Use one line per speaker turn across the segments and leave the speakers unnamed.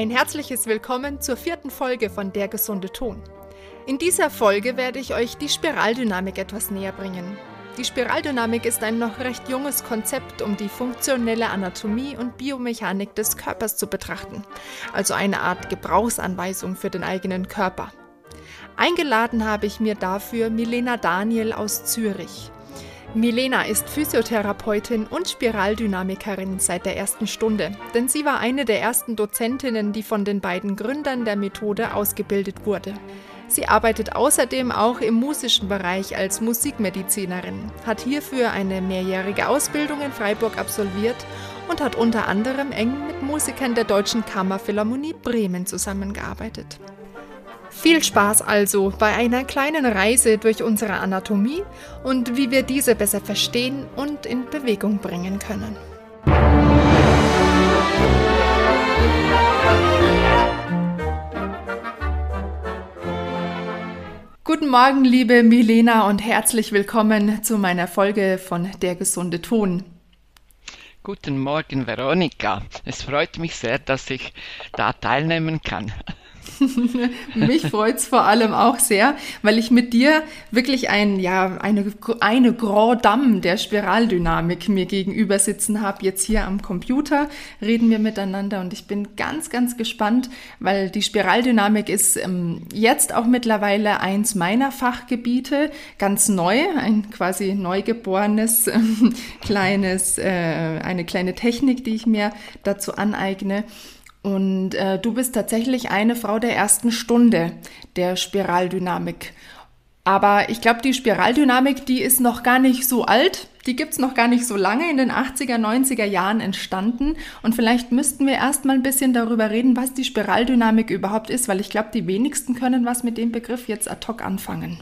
Ein herzliches Willkommen zur vierten Folge von Der gesunde Ton. In dieser Folge werde ich euch die Spiraldynamik etwas näher bringen. Die Spiraldynamik ist ein noch recht junges Konzept, um die funktionelle Anatomie und Biomechanik des Körpers zu betrachten, also eine Art Gebrauchsanweisung für den eigenen Körper. Eingeladen habe ich mir dafür Milena Daniel aus Zürich. Milena ist Physiotherapeutin und Spiraldynamikerin seit der ersten Stunde, denn sie war eine der ersten Dozentinnen, die von den beiden Gründern der Methode ausgebildet wurde. Sie arbeitet außerdem auch im musischen Bereich als Musikmedizinerin, hat hierfür eine mehrjährige Ausbildung in Freiburg absolviert und hat unter anderem eng mit Musikern der Deutschen Kammerphilharmonie Bremen zusammengearbeitet. Viel Spaß also bei einer kleinen Reise durch unsere Anatomie und wie wir diese besser verstehen und in Bewegung bringen können. Guten Morgen, liebe Milena, und herzlich willkommen zu meiner Folge von Der gesunde Ton.
Guten Morgen, Veronika. Es freut mich sehr, dass ich da teilnehmen kann.
Mich freut es vor allem auch sehr, weil ich mit dir wirklich ein, ja, eine, eine Grand Dame der Spiraldynamik mir gegenüber sitzen habe. Jetzt hier am Computer reden wir miteinander und ich bin ganz, ganz gespannt, weil die Spiraldynamik ist ähm, jetzt auch mittlerweile eins meiner Fachgebiete, ganz neu, ein quasi neugeborenes äh, kleines, äh, eine kleine Technik, die ich mir dazu aneigne. Und äh, du bist tatsächlich eine Frau der ersten Stunde der Spiraldynamik. Aber ich glaube, die Spiraldynamik, die ist noch gar nicht so alt. Die gibt's noch gar nicht so lange, in den 80er, 90er Jahren entstanden. Und vielleicht müssten wir erstmal ein bisschen darüber reden, was die Spiraldynamik überhaupt ist, weil ich glaube, die wenigsten können was mit dem Begriff jetzt ad hoc anfangen.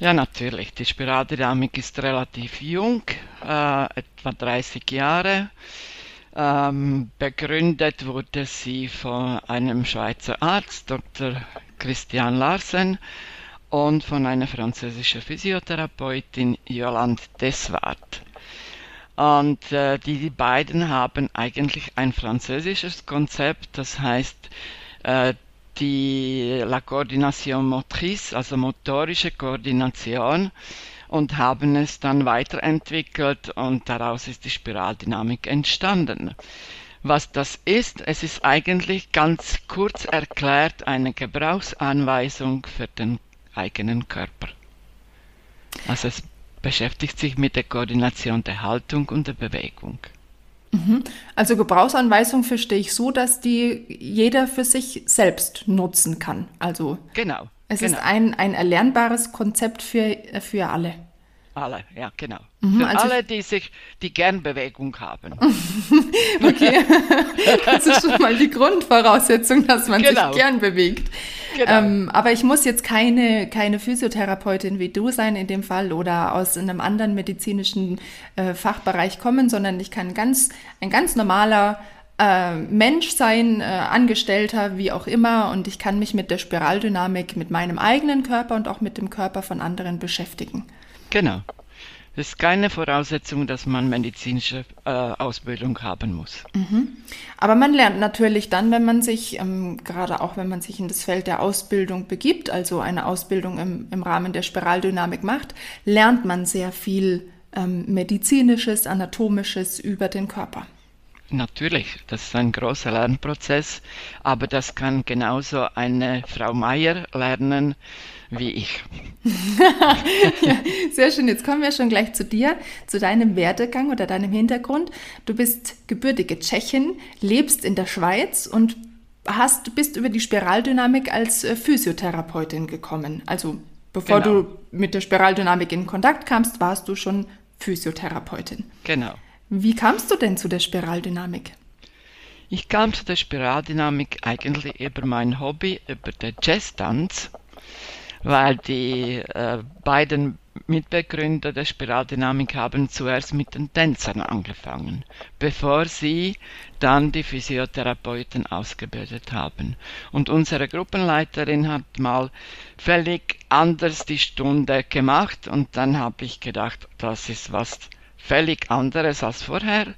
Ja, natürlich. Die Spiraldynamik ist relativ jung, äh, etwa 30 Jahre. Ähm, begründet wurde sie von einem Schweizer Arzt, Dr. Christian Larsen, und von einer französischen Physiotherapeutin, Yolande Deswart. Und äh, die beiden haben eigentlich ein französisches Konzept, das heißt äh, die La Coordination Motrice, also motorische Koordination, und haben es dann weiterentwickelt und daraus ist die Spiraldynamik entstanden. Was das ist, es ist eigentlich ganz kurz erklärt eine Gebrauchsanweisung für den eigenen Körper. Also es beschäftigt sich mit der Koordination der Haltung und der Bewegung.
Mhm. Also Gebrauchsanweisung verstehe ich so, dass die jeder für sich selbst nutzen kann. Also
genau.
Es
genau.
ist ein, ein erlernbares Konzept für, für alle.
Alle, ja, genau. Mhm, Für also alle, die sich, die gern Bewegung haben.
okay. Das ist schon mal die Grundvoraussetzung, dass man genau. sich gern bewegt. Genau. Ähm, aber ich muss jetzt keine, keine Physiotherapeutin wie du sein in dem Fall oder aus einem anderen medizinischen äh, Fachbereich kommen, sondern ich kann ganz, ein ganz normaler äh, Mensch sein, äh, Angestellter, wie auch immer, und ich kann mich mit der Spiraldynamik, mit meinem eigenen Körper und auch mit dem Körper von anderen beschäftigen.
Genau. Es ist keine Voraussetzung, dass man medizinische äh, Ausbildung haben muss.
Mhm. Aber man lernt natürlich dann, wenn man sich, ähm, gerade auch wenn man sich in das Feld der Ausbildung begibt, also eine Ausbildung im, im Rahmen der Spiraldynamik macht, lernt man sehr viel ähm, medizinisches, anatomisches über den Körper.
Natürlich, das ist ein großer Lernprozess, aber das kann genauso eine Frau Meier lernen wie ich.
ja, sehr schön. Jetzt kommen wir schon gleich zu dir, zu deinem Werdegang oder deinem Hintergrund. Du bist gebürtige Tschechin, lebst in der Schweiz und hast, bist über die Spiraldynamik als äh, Physiotherapeutin gekommen. Also bevor genau. du mit der Spiraldynamik in Kontakt kamst, warst du schon Physiotherapeutin.
Genau.
Wie kamst du denn zu der Spiraldynamik?
Ich kam zu der Spiraldynamik eigentlich über mein Hobby, über den Jazztanz, weil die äh, beiden Mitbegründer der Spiraldynamik haben zuerst mit den Tänzern angefangen, bevor sie dann die Physiotherapeuten ausgebildet haben. Und unsere Gruppenleiterin hat mal völlig anders die Stunde gemacht und dann habe ich gedacht, das ist was völlig anderes als vorher.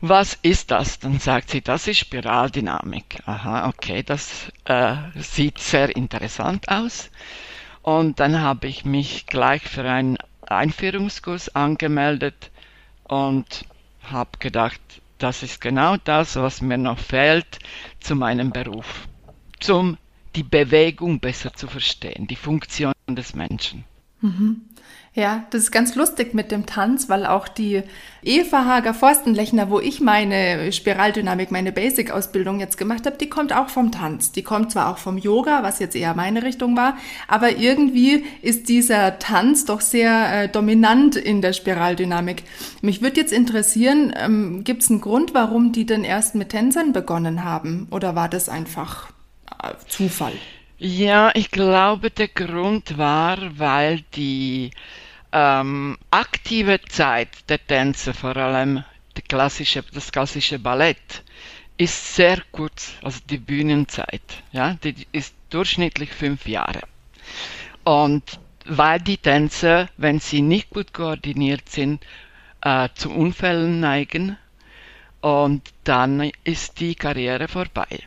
was ist das? Dann sagt sie, das ist Spiraldynamik. Aha, okay, das äh, sieht sehr interessant aus. Und dann habe ich mich gleich für einen Einführungskurs angemeldet und habe gedacht, das ist genau das, was mir noch fehlt zu meinem Beruf, um die Bewegung besser zu verstehen, die Funktion des Menschen.
Mhm. Ja, das ist ganz lustig mit dem Tanz, weil auch die Eva Hager Forstenlechner, wo ich meine Spiraldynamik, meine Basic-Ausbildung jetzt gemacht habe, die kommt auch vom Tanz. Die kommt zwar auch vom Yoga, was jetzt eher meine Richtung war, aber irgendwie ist dieser Tanz doch sehr äh, dominant in der Spiraldynamik. Mich würde jetzt interessieren, ähm, gibt es einen Grund, warum die denn erst mit Tänzern begonnen haben? Oder war das einfach äh, Zufall?
Ja, ich glaube, der Grund war, weil die ähm, aktive Zeit der Tänzer, vor allem klassische, das klassische Ballett, ist sehr kurz, also die Bühnenzeit, ja, die ist durchschnittlich fünf Jahre. Und weil die Tänzer, wenn sie nicht gut koordiniert sind, äh, zu Unfällen neigen und dann ist die Karriere vorbei.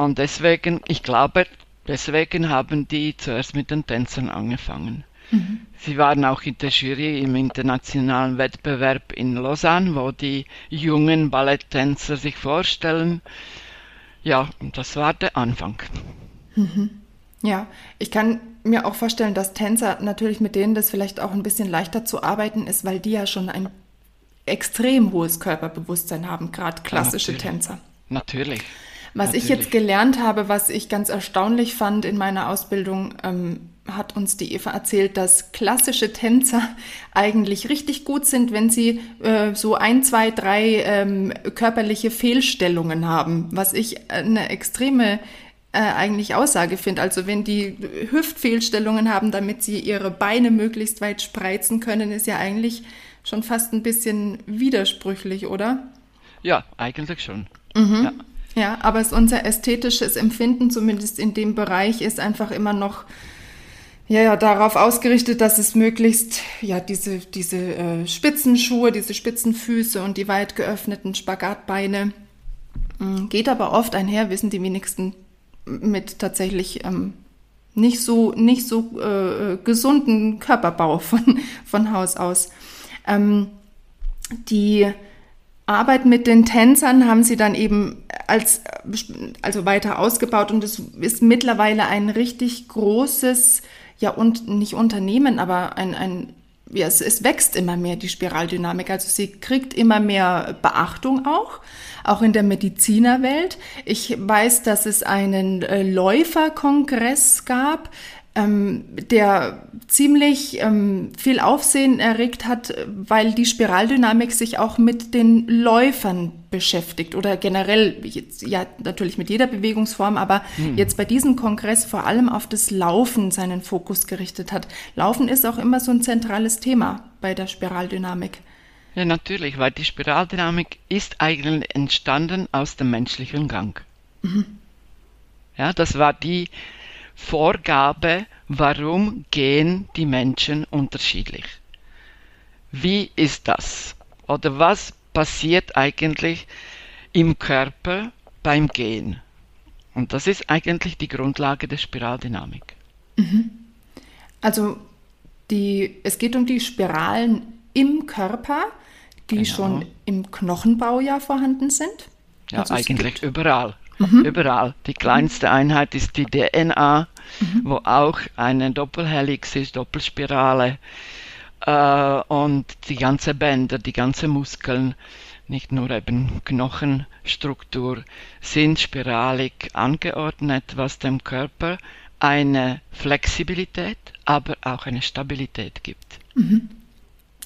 Und deswegen, ich glaube, deswegen haben die zuerst mit den Tänzern angefangen. Mhm. Sie waren auch in der Jury im internationalen Wettbewerb in Lausanne, wo die jungen Balletttänzer sich vorstellen. Ja, das war der Anfang.
Mhm. Ja, ich kann mir auch vorstellen, dass Tänzer natürlich mit denen das vielleicht auch ein bisschen leichter zu arbeiten ist, weil die ja schon ein extrem hohes Körperbewusstsein haben, gerade klassische
ja, natürlich.
Tänzer.
Natürlich.
Was Natürlich. ich jetzt gelernt habe, was ich ganz erstaunlich fand in meiner Ausbildung, ähm, hat uns die Eva erzählt, dass klassische Tänzer eigentlich richtig gut sind, wenn sie äh, so ein, zwei, drei ähm, körperliche Fehlstellungen haben, was ich eine extreme äh, eigentlich Aussage finde. Also wenn die Hüftfehlstellungen haben, damit sie ihre Beine möglichst weit spreizen können, ist ja eigentlich schon fast ein bisschen widersprüchlich, oder?
Ja, eigentlich schon.
Mhm. Ja. Ja, aber es, unser ästhetisches Empfinden, zumindest in dem Bereich, ist einfach immer noch ja, ja, darauf ausgerichtet, dass es möglichst ja diese, diese äh, Spitzenschuhe, diese Spitzenfüße und die weit geöffneten Spagatbeine äh, geht aber oft einher, wissen die wenigsten mit tatsächlich ähm, nicht so nicht so äh, gesunden Körperbau von von Haus aus. Ähm, die Arbeit mit den Tänzern haben sie dann eben als, also weiter ausgebaut und es ist mittlerweile ein richtig großes, ja, und nicht Unternehmen, aber ein, ein ja, es, es wächst immer mehr, die Spiraldynamik. Also sie kriegt immer mehr Beachtung auch, auch in der Medizinerwelt. Ich weiß, dass es einen äh, Läuferkongress gab, ähm, der ziemlich ähm, viel Aufsehen erregt hat, weil die Spiraldynamik sich auch mit den Läufern beschäftigt oder generell, jetzt, ja natürlich mit jeder Bewegungsform, aber hm. jetzt bei diesem Kongress vor allem auf das Laufen seinen Fokus gerichtet hat. Laufen ist auch immer so ein zentrales Thema bei der Spiraldynamik.
Ja, natürlich, weil die Spiraldynamik ist eigentlich entstanden aus dem menschlichen Gang. Mhm. Ja, das war die Vorgabe, warum gehen die Menschen unterschiedlich? Wie ist das? Oder was passiert eigentlich im Körper beim Gehen? Und das ist eigentlich die Grundlage der Spiraldynamik.
Mhm. Also die, es geht um die Spiralen im Körper, die genau. schon im Knochenbau ja vorhanden sind.
Ja, also eigentlich überall mhm. überall. Die kleinste Einheit ist die DNA, mhm. wo auch eine Doppelhelix ist, Doppelspirale. Äh, und die ganze Bänder, die ganze Muskeln, nicht nur eben Knochenstruktur, sind spiralig angeordnet, was dem Körper eine Flexibilität, aber auch eine Stabilität gibt.
Mhm.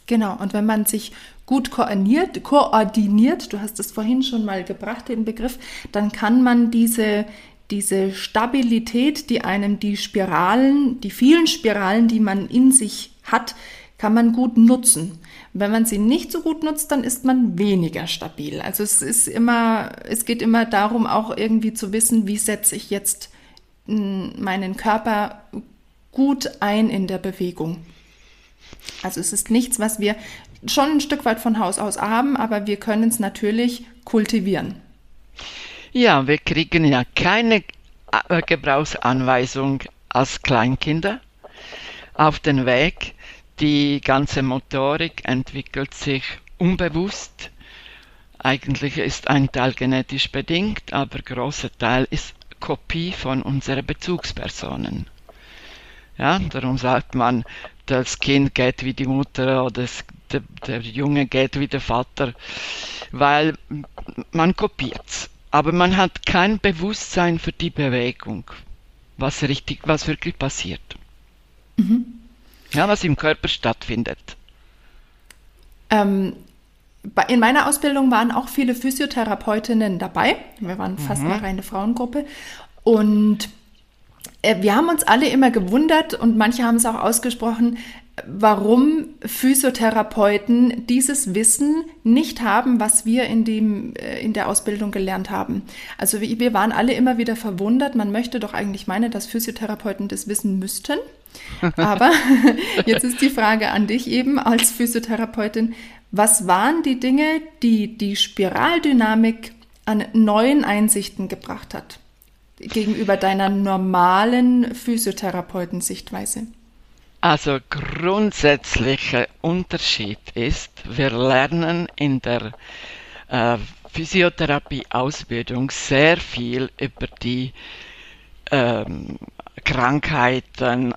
Genau, und wenn man sich gut koordiniert, koordiniert, du hast es vorhin schon mal gebracht, den Begriff, dann kann man diese, diese Stabilität, die einem die Spiralen, die vielen Spiralen, die man in sich hat, kann man gut nutzen. Wenn man sie nicht so gut nutzt, dann ist man weniger stabil. Also es ist immer, es geht immer darum, auch irgendwie zu wissen, wie setze ich jetzt hm, meinen Körper gut ein in der Bewegung. Also es ist nichts, was wir schon ein Stück weit von Haus aus haben, aber wir können es natürlich kultivieren.
Ja, wir kriegen ja keine äh, Gebrauchsanweisung als Kleinkinder auf den Weg. Die ganze Motorik entwickelt sich unbewusst. Eigentlich ist ein Teil genetisch bedingt, aber großer Teil ist Kopie von unseren Bezugspersonen. Ja, darum sagt man, das Kind geht wie die Mutter oder das, der, der Junge geht wie der Vater, weil man kopiert aber man hat kein Bewusstsein für die Bewegung, was richtig, was wirklich passiert. Mhm. Ja, was im Körper stattfindet.
Ähm, in meiner Ausbildung waren auch viele Physiotherapeutinnen dabei. Wir waren fast mhm. eine reine Frauengruppe. Und wir haben uns alle immer gewundert und manche haben es auch ausgesprochen, warum Physiotherapeuten dieses Wissen nicht haben, was wir in, dem, äh, in der Ausbildung gelernt haben. Also wir waren alle immer wieder verwundert. Man möchte doch eigentlich meinen, dass Physiotherapeuten das wissen müssten. Aber jetzt ist die Frage an dich eben als Physiotherapeutin. Was waren die Dinge, die die Spiraldynamik an neuen Einsichten gebracht hat gegenüber deiner normalen Physiotherapeuten-Sichtweise?
Also grundsätzlicher Unterschied ist, wir lernen in der äh, Physiotherapie-Ausbildung sehr viel über die ähm, Krankheiten,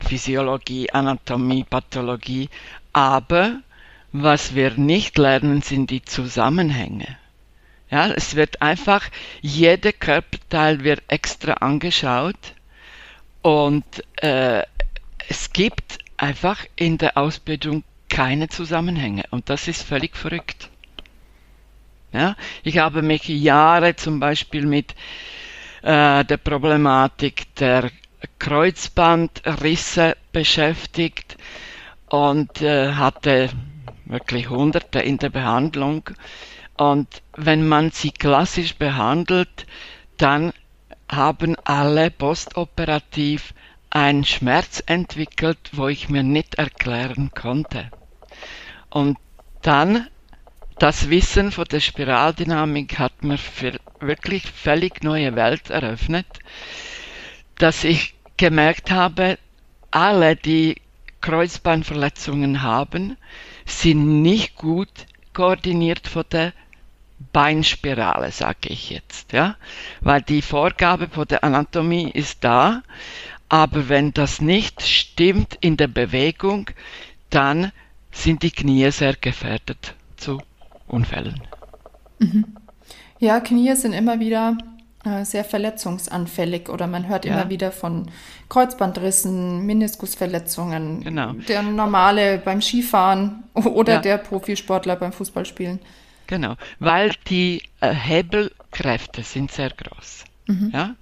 Physiologie, Anatomie, Pathologie, aber was wir nicht lernen, sind die Zusammenhänge. Ja, es wird einfach, jeder Körperteil wird extra angeschaut und äh, es gibt einfach in der Ausbildung keine Zusammenhänge und das ist völlig verrückt. Ja, ich habe mich Jahre zum Beispiel mit äh, der Problematik der Kreuzbandrisse beschäftigt und äh, hatte wirklich Hunderte in der Behandlung. Und wenn man sie klassisch behandelt, dann haben alle postoperativ einen Schmerz entwickelt, wo ich mir nicht erklären konnte. Und dann das Wissen von der Spiraldynamik hat mir wirklich völlig neue Welt eröffnet, dass ich gemerkt habe, alle, die Kreuzbandverletzungen haben, sind nicht gut koordiniert von der Beinspirale, sage ich jetzt, ja, weil die Vorgabe von der Anatomie ist da, aber wenn das nicht stimmt in der Bewegung, dann sind die Knie sehr gefährdet zu Unfällen.
Mhm. Ja, Knie sind immer wieder äh, sehr verletzungsanfällig oder man hört ja. immer wieder von Kreuzbandrissen, Meniskusverletzungen. Genau. Der normale beim Skifahren oder ja. der Profisportler beim Fußballspielen.
Genau, weil die äh, Hebelkräfte sind sehr groß. Mhm. Ja?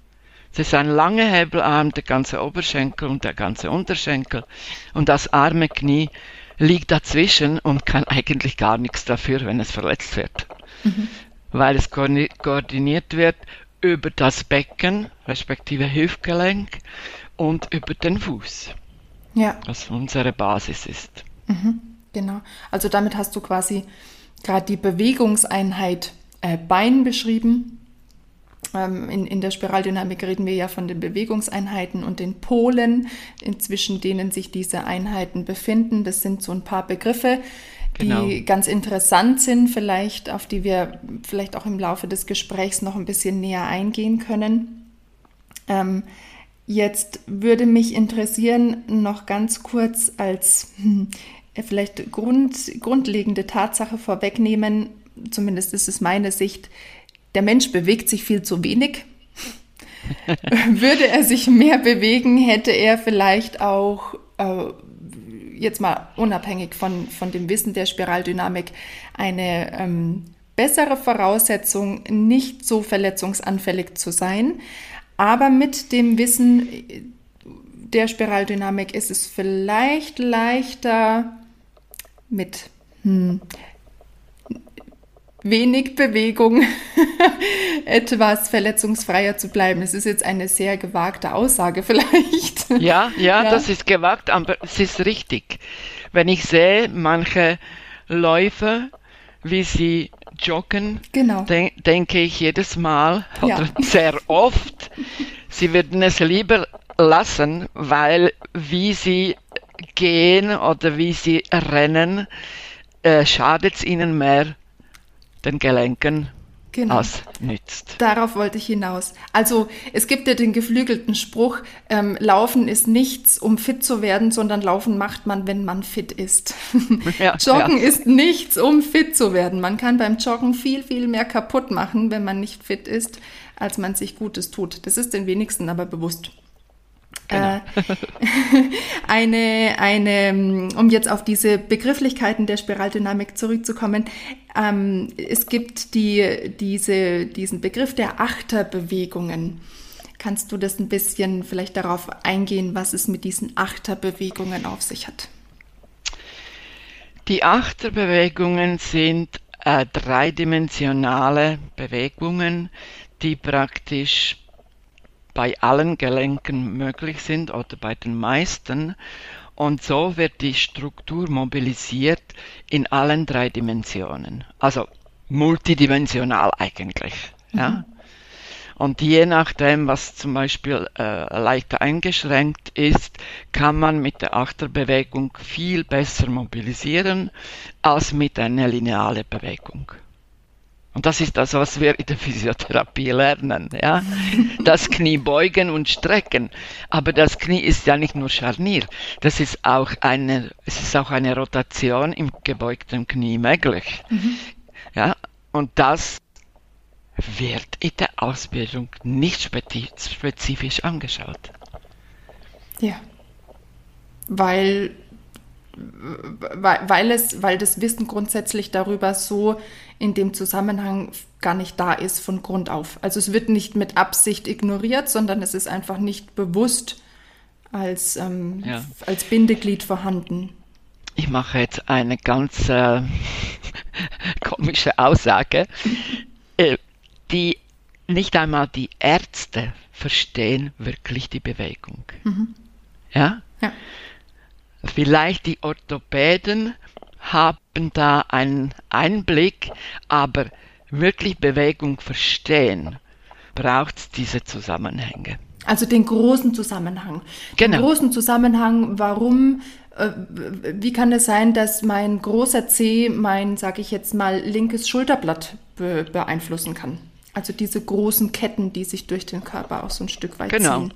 Es ist ein langer Hebelarm, der ganze Oberschenkel und der ganze Unterschenkel. Und das arme Knie liegt dazwischen und kann eigentlich gar nichts dafür, wenn es verletzt wird. Mhm. Weil es koordiniert wird über das Becken, respektive Hüftgelenk und über den Fuß. Ja. Was unsere Basis ist.
Mhm, genau. Also damit hast du quasi gerade die Bewegungseinheit äh, Bein beschrieben ähm, in, in der Spiraldynamik reden wir ja von den Bewegungseinheiten und den Polen, zwischen denen sich diese Einheiten befinden. Das sind so ein paar Begriffe, die genau. ganz interessant sind, vielleicht, auf die wir vielleicht auch im Laufe des Gesprächs noch ein bisschen näher eingehen können. Ähm, jetzt würde mich interessieren, noch ganz kurz als hm, vielleicht Grund, grundlegende Tatsache vorwegnehmen, zumindest ist es meine Sicht, der Mensch bewegt sich viel zu wenig. Würde er sich mehr bewegen, hätte er vielleicht auch, äh, jetzt mal unabhängig von, von dem Wissen der Spiraldynamik, eine ähm, bessere Voraussetzung, nicht so verletzungsanfällig zu sein. Aber mit dem Wissen der Spiraldynamik ist es vielleicht leichter, mit hm, wenig Bewegung etwas verletzungsfreier zu bleiben. Es ist jetzt eine sehr gewagte Aussage vielleicht.
Ja, ja, ja, das ist gewagt, aber es ist richtig. Wenn ich sehe, manche Läufer, wie sie joggen,
Genau.
de denke ich jedes Mal
Ja.
oder sehr oft, sie würden es lieber lassen, weil wie sie gehen oder wie sie rennen, äh, schadet es ihnen mehr den Gelenken
Genau.
als nützt.
Darauf wollte ich hinaus. Also es gibt ja den geflügelten Spruch, ähm, Laufen ist nichts, um fit zu werden, sondern Laufen macht man, wenn man fit ist.
Ja,
Joggen
ja.
ist nichts, um fit zu werden. Man kann beim Joggen viel, viel mehr kaputt machen, wenn man nicht fit ist, als man sich Gutes tut. Das ist den wenigsten aber bewusst.
Genau.
Äh, eine, eine, um jetzt auf diese Begrifflichkeiten der Spiraldynamik zurückzukommen, ähm, es gibt die, diese, diesen Begriff der Achterbewegungen. Kannst du das ein bisschen vielleicht darauf eingehen, was es mit diesen Achterbewegungen auf sich hat?
Die Achterbewegungen sind äh, dreidimensionale Bewegungen, die praktisch bei allen Gelenken möglich sind oder bei den meisten. Und so wird die Struktur mobilisiert in allen drei Dimensionen. Also multidimensional eigentlich. Ja? Und je nachdem, was zum Beispiel äh, leicht eingeschränkt ist, kann man mit der Achterbewegung viel besser mobilisieren als mit einer linearen Bewegung. Und das ist das, was wir in der Physiotherapie lernen. Ja? Das Knie beugen und strecken. Aber das Knie ist ja nicht nur Scharnier. Das ist auch eine, es ist auch eine Rotation im gebeugten Knie möglich. Ja? Und das wird in der Ausbildung nicht spezi- spezifisch angeschaut.
Ja. Weil, weil, es, weil das Wissen grundsätzlich darüber so in dem Zusammenhang gar nicht da ist von Grund auf. Also es wird nicht mit Absicht ignoriert, sondern es ist einfach nicht bewusst als, ähm,
Ja.
als Bindeglied vorhanden.
Ich mache jetzt eine ganz äh, komische Aussage, äh, die nicht einmal die Ärzte verstehen wirklich die Bewegung. Ja?
Ja.
Vielleicht die Orthopäden haben da einen Einblick, aber wirklich Bewegung verstehen, braucht es diese Zusammenhänge.
Also den großen Zusammenhang. Den
Genau.
großen Zusammenhang, warum, äh, wie kann es sein, dass mein großer C mein, sag ich jetzt mal, linkes Schulterblatt be beeinflussen kann? Also diese großen Ketten, die sich durch den Körper auch so ein Stück weit
Genau.
ziehen.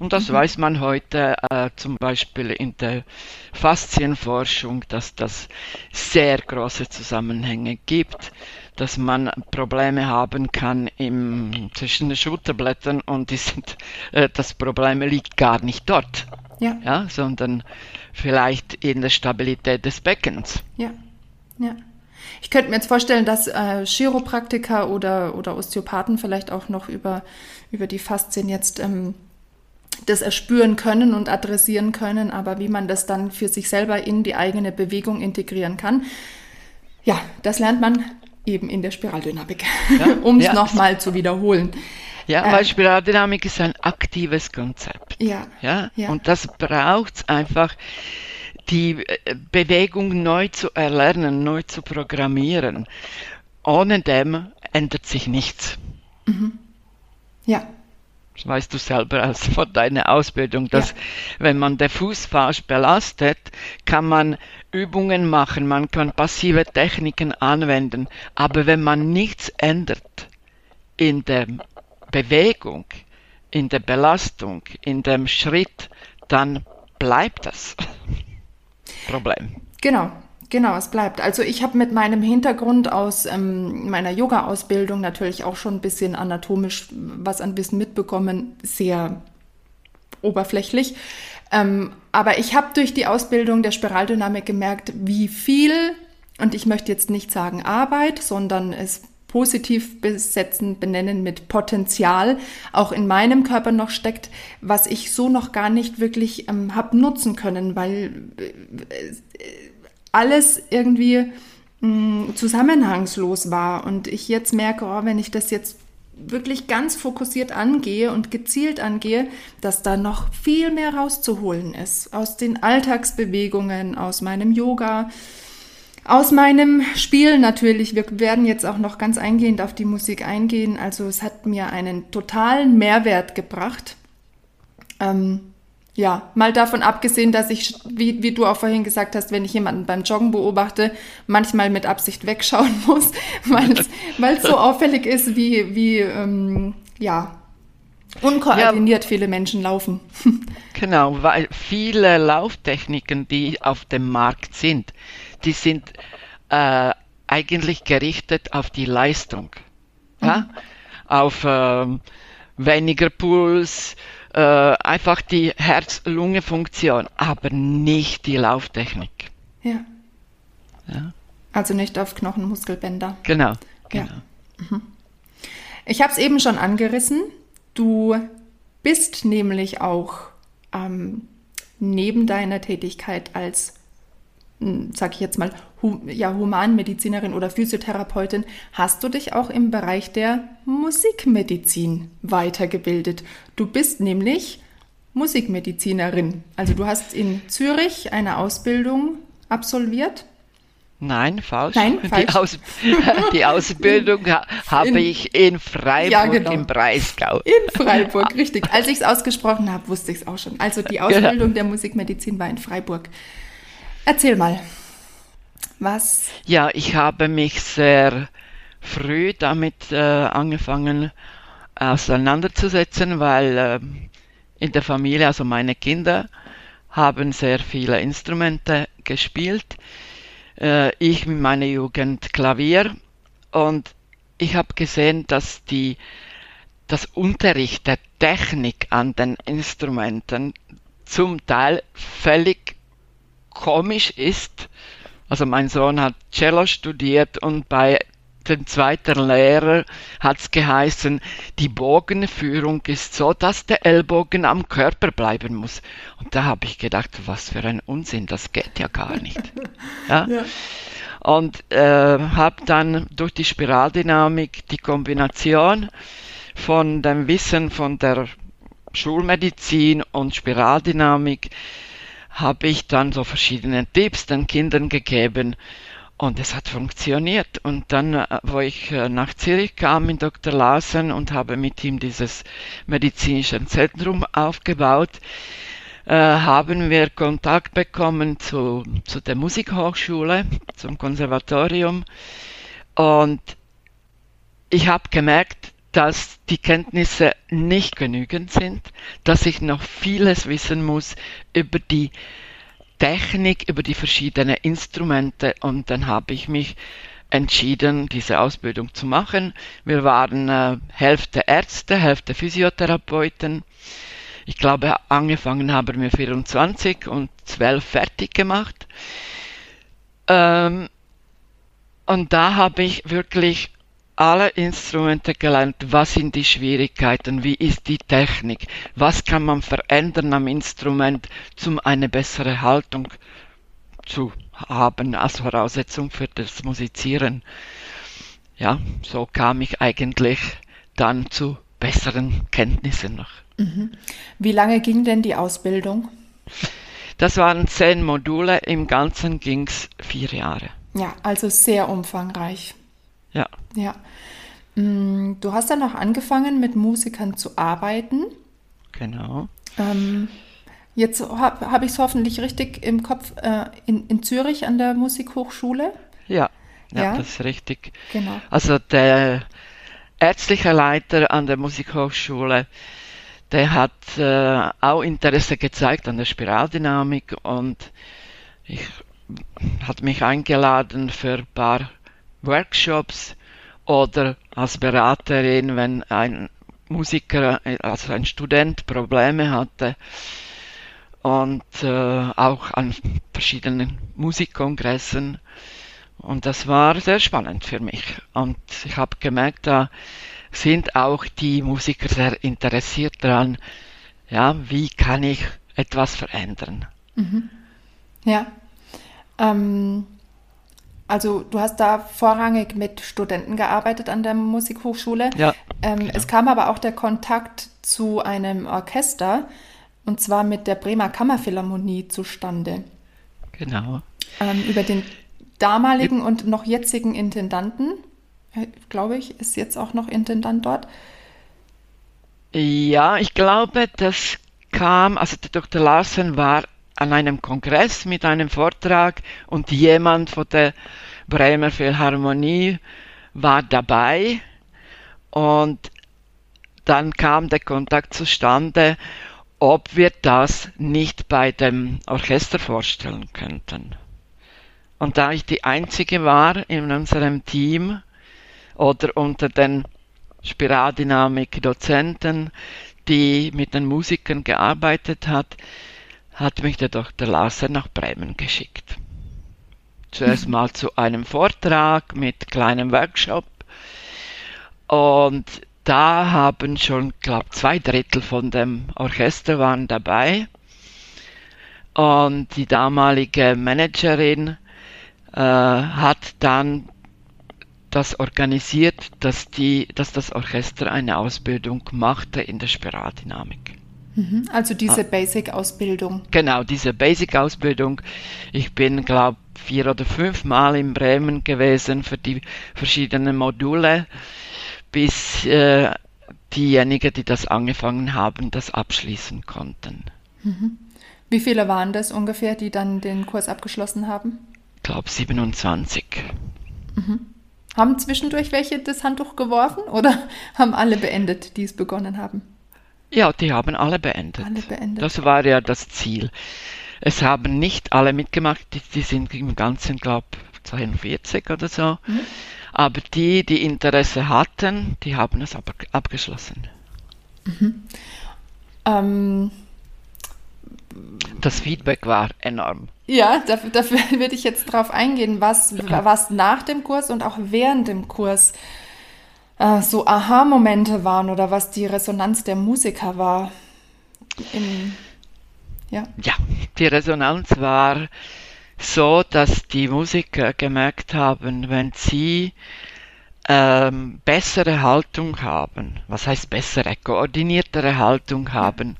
Und das weiß man heute äh, zum Beispiel in der Faszienforschung, dass das sehr große Zusammenhänge gibt, dass man Probleme haben kann im, zwischen den Schulterblättern und die sind, äh, das Problem liegt gar nicht dort,
Ja,
ja, sondern vielleicht in der Stabilität des Beckens.
ja, ja. Ich könnte mir jetzt vorstellen, dass äh, Chiropraktiker oder, oder Osteopathen vielleicht auch noch über, über die Faszien jetzt ähm, das erspüren können und adressieren können, aber wie man das dann für sich selber in die eigene Bewegung integrieren kann, ja, das lernt man eben in der Spiraldynamik,
Ja,
um es
ja.
nochmal zu wiederholen.
Ja,
Äh.
weil Spiraldynamik ist ein aktives Konzept.
Ja,
Ja,
Ja.
und das braucht einfach, die äh, Bewegung neu zu erlernen, neu zu programmieren. Ohne dem ändert sich nichts.
ja,
Das weißt du selber aus von deiner Ausbildung, dass wenn man den Fuß falsch belastet, kann man Übungen machen, man kann passive Techniken anwenden, aber wenn man nichts ändert in der Bewegung, in der Belastung, in dem Schritt, dann bleibt das Problem.
Genau, genau, es bleibt. Also ich habe mit meinem Hintergrund aus ähm, meiner Yoga-Ausbildung natürlich auch schon ein bisschen anatomisch was an Wissen mitbekommen, sehr oberflächlich. Ähm, aber ich habe durch die Ausbildung der Spiraldynamik gemerkt, wie viel, und ich möchte jetzt nicht sagen Arbeit, sondern es positiv besetzen, benennen mit Potenzial auch in meinem Körper noch steckt, was ich so noch gar nicht wirklich ähm, habe nutzen können, weil äh, alles irgendwie mh, zusammenhangslos war und ich jetzt merke, oh, wenn ich das jetzt wirklich ganz fokussiert angehe und gezielt angehe, dass da noch viel mehr rauszuholen ist aus den Alltagsbewegungen, aus meinem Yoga, aus meinem Spiel natürlich. Wir werden jetzt auch noch ganz eingehend auf die Musik eingehen. Also es hat mir einen totalen Mehrwert gebracht. Ähm, ja, mal davon abgesehen, dass ich, wie, wie du auch vorhin gesagt hast, wenn ich jemanden beim Joggen beobachte, manchmal mit Absicht wegschauen muss, weil es so auffällig ist, wie, wie ähm, ja, unkoordiniert ja, viele Menschen laufen.
genau, weil viele Lauftechniken, die auf dem Markt sind, die sind äh, eigentlich gerichtet auf die Leistung. Ja? Mhm. Auf ähm, weniger Puls, äh, einfach die Herz-Lunge-Funktion, aber nicht die Lauftechnik.
Ja. ja. Also nicht auf Knochenmuskelbänder.
Genau. genau. Ja.
Mhm. Ich habe es eben schon angerissen. Du bist nämlich auch ähm, neben deiner Tätigkeit als sag ich jetzt mal, ja, Humanmedizinerin oder Physiotherapeutin, hast du dich auch im Bereich der Musikmedizin weitergebildet. Du bist nämlich Musikmedizinerin. Also du hast in Zürich eine Ausbildung absolviert.
Nein, falsch. Nein, falsch. Die, Aus die Ausbildung ha habe ich in Freiburg ja, genau. im Breisgau.
In Freiburg, richtig. Als ich es ausgesprochen habe, wusste ich es auch schon. Also die genau. Ausbildung genau. der Musikmedizin war in Freiburg. Erzähl mal. Was?
Ja, ich habe mich sehr früh damit äh, angefangen auseinanderzusetzen, weil äh, in der Familie, also meine Kinder, haben sehr viele Instrumente gespielt. Äh, ich mit meiner Jugend Klavier und ich habe gesehen, dass die das Unterricht der Technik an den Instrumenten zum Teil völlig komisch ist, also mein Sohn hat Cello studiert und bei dem zweiten Lehrer hat es geheißen, die Bogenführung ist so, dass der Ellbogen am Körper bleiben muss. Und da habe ich gedacht, was für ein Unsinn, das geht ja gar nicht. Ja? ja. Und äh, habe dann durch die Spiraldynamik die Kombination von dem Wissen von der Schulmedizin und Spiraldynamik habe ich dann so verschiedene Tipps den Kindern gegeben und es hat funktioniert. Und dann, äh, wo ich äh, nach Zürich kam in Dr. Larsen und habe mit ihm dieses medizinische Zentrum aufgebaut, äh, haben wir Kontakt bekommen zu, zu der Musikhochschule, zum Konservatorium. Und ich habe gemerkt, dass die Kenntnisse nicht genügend sind, dass ich noch vieles wissen muss über die Technik, über die verschiedenen Instrumente und dann habe ich mich entschieden, diese Ausbildung zu machen. Wir waren äh, Hälfte Ärzte, Hälfte Physiotherapeuten. Ich glaube, angefangen haben wir 24 und 12 fertig gemacht. Ähm, und da habe ich wirklich alle Instrumente gelernt, was sind die Schwierigkeiten, wie ist die Technik, was kann man verändern am Instrument, um eine bessere Haltung zu haben als Voraussetzung für das Musizieren. Ja, so kam ich eigentlich dann zu besseren Kenntnissen noch.
Mhm. Wie lange ging denn die Ausbildung?
Das waren zehn Module, im Ganzen ging es vier Jahre.
Ja, also sehr umfangreich.
Ja.
Ja. Mm, du hast dann auch angefangen, mit Musikern zu arbeiten.
Genau.
Ähm, jetzt habe hab ich es hoffentlich richtig im Kopf, äh, in, in Zürich an der Musikhochschule.
Ja, ja, ja, das ist richtig.
Genau.
Also der ärztliche Leiter an der Musikhochschule, der hat äh, auch Interesse gezeigt an der Spiraldynamik und ich hat mich eingeladen für ein paar Workshops oder als Beraterin, wenn ein Musiker, also ein Student Probleme hatte und äh, auch an verschiedenen Musikkongressen. Und das war sehr spannend für mich. Und ich habe gemerkt, da sind auch die Musiker sehr interessiert daran, ja, wie kann ich etwas verändern.
Mhm. Ja. Ähm, also du hast da vorrangig mit Studenten gearbeitet an der Musikhochschule.
Ja.
Ähm, genau. Es kam aber auch der Kontakt zu einem Orchester und zwar mit der Bremer Kammerphilharmonie zustande.
Genau.
Ähm, über den damaligen und noch jetzigen Intendanten, äh, glaube ich, ist jetzt auch noch Intendant dort.
Ja, ich glaube, das kam, also der Dr. Larsen war an einem Kongress mit einem Vortrag und jemand von der Bremer Philharmonie war dabei und dann kam der Kontakt zustande, ob wir das nicht bei dem Orchester vorstellen könnten. Und da ich die Einzige war in unserem Team oder unter den Spiraldynamik-Dozenten, die mit den Musikern gearbeitet hat, hat mich der Dr. Larsen nach Bremen geschickt. Zuerst mal zu einem Vortrag mit kleinem Workshop und da haben schon, glaube zwei Drittel von dem Orchester waren dabei und die damalige Managerin äh, hat dann das organisiert, dass, die, dass das Orchester eine Ausbildung machte in der Spiraldynamik.
Mhm, also diese ah. Basic-Ausbildung.
Genau, diese Basic-Ausbildung. Ich bin, glaube vier oder fünf Mal in Bremen gewesen für die verschiedenen Module, bis äh, diejenigen, die das angefangen haben, das abschließen konnten.
Mhm. Wie viele waren das ungefähr, die dann den Kurs abgeschlossen haben?
Ich glaube 27.
Mhm. Haben zwischendurch welche das Handtuch geworfen oder haben alle beendet, die es begonnen haben?
Ja, die haben alle beendet. Alle beendet. Das war ja das Ziel. Es haben nicht alle mitgemacht, die, die sind im Ganzen, glaube ich, 42 oder so. Mhm. Aber die, die Interesse hatten, die haben es aber abgeschlossen. Mhm. Ähm, das Feedback war enorm.
Ja, dafür, dafür würde ich jetzt drauf eingehen, was, was nach dem Kurs und auch während dem Kurs äh, so Aha-Momente waren oder was die Resonanz der Musiker war. In,
ja. ja, die Resonanz war so, dass die Musiker gemerkt haben, wenn sie ähm, bessere Haltung haben, was heißt bessere, koordiniertere Haltung haben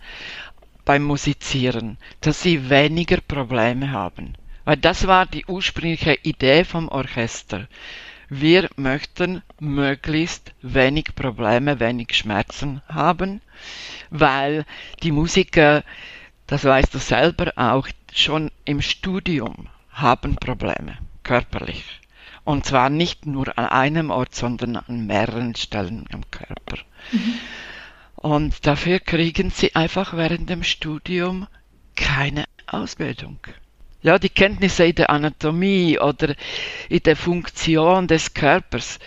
beim Musizieren, dass sie weniger Probleme haben. Weil das war die ursprüngliche Idee vom Orchester. Wir möchten möglichst wenig Probleme, wenig Schmerzen haben, weil die Musiker, das weißt du selber auch, schon im Studium haben Probleme, körperlich. Und zwar nicht nur an einem Ort, sondern an mehreren Stellen am Körper. Mhm. Und dafür kriegen sie einfach während dem Studium keine Ausbildung. Ja, die Kenntnisse in der Anatomie oder in der Funktion des Körpers,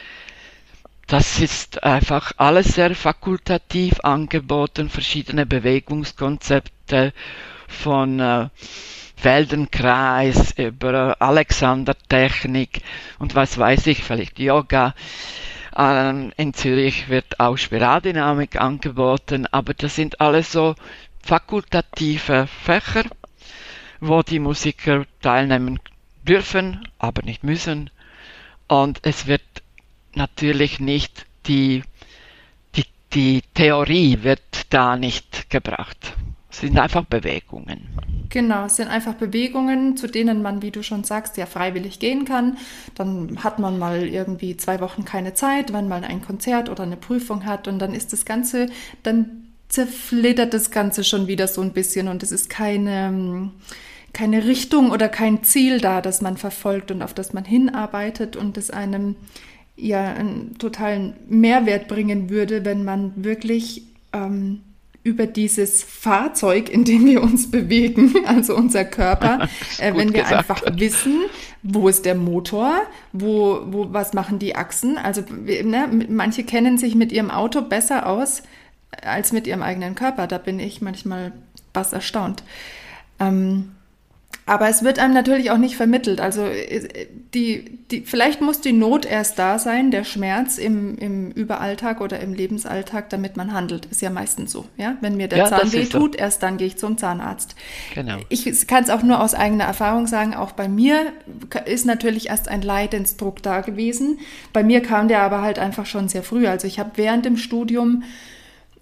das ist einfach alles sehr fakultativ angeboten, verschiedene Bewegungskonzepte von äh, Feldenkreis über Alexander-Technik und was weiß ich, vielleicht Yoga. Ähm, in Zürich wird auch Spiraldynamik angeboten, aber das sind alles so fakultative Fächer, wo die Musiker teilnehmen dürfen, aber nicht müssen. Und es wird natürlich nicht die, die, die Theorie wird da nicht gebracht. Es sind einfach Bewegungen.
Genau, es sind einfach Bewegungen, zu denen man, wie du schon sagst, ja freiwillig gehen kann. Dann hat man mal irgendwie zwei Wochen keine Zeit, wenn man ein Konzert oder eine Prüfung hat und dann ist das Ganze, dann zerflittert das Ganze schon wieder so ein bisschen und es ist keine, keine Richtung oder kein Ziel da, das man verfolgt und auf das man hinarbeitet und es einem ja einen totalen Mehrwert bringen würde, wenn man wirklich ähm, über dieses Fahrzeug, in dem wir uns bewegen, also unser Körper, äh, wenn wir gesagt. einfach wissen, wo ist der Motor, wo, wo, was machen die Achsen. Also ne, manche kennen sich mit ihrem Auto besser aus als mit ihrem eigenen Körper. Da bin ich manchmal was erstaunt. Ähm, aber es wird einem natürlich auch nicht vermittelt. Also äh, die, die, vielleicht muss die Not erst da sein, der Schmerz im, im Überalltag oder im Lebensalltag, damit man handelt. Ist ja meistens so. Ja? Wenn mir der ja, Zahn weh tut, so. erst dann gehe ich zum Zahnarzt. Genau. Ich kann es auch nur aus eigener Erfahrung sagen, auch bei mir ist natürlich erst ein Leidensdruck da gewesen. Bei mir kam der aber halt einfach schon sehr früh. Also ich habe während dem Studium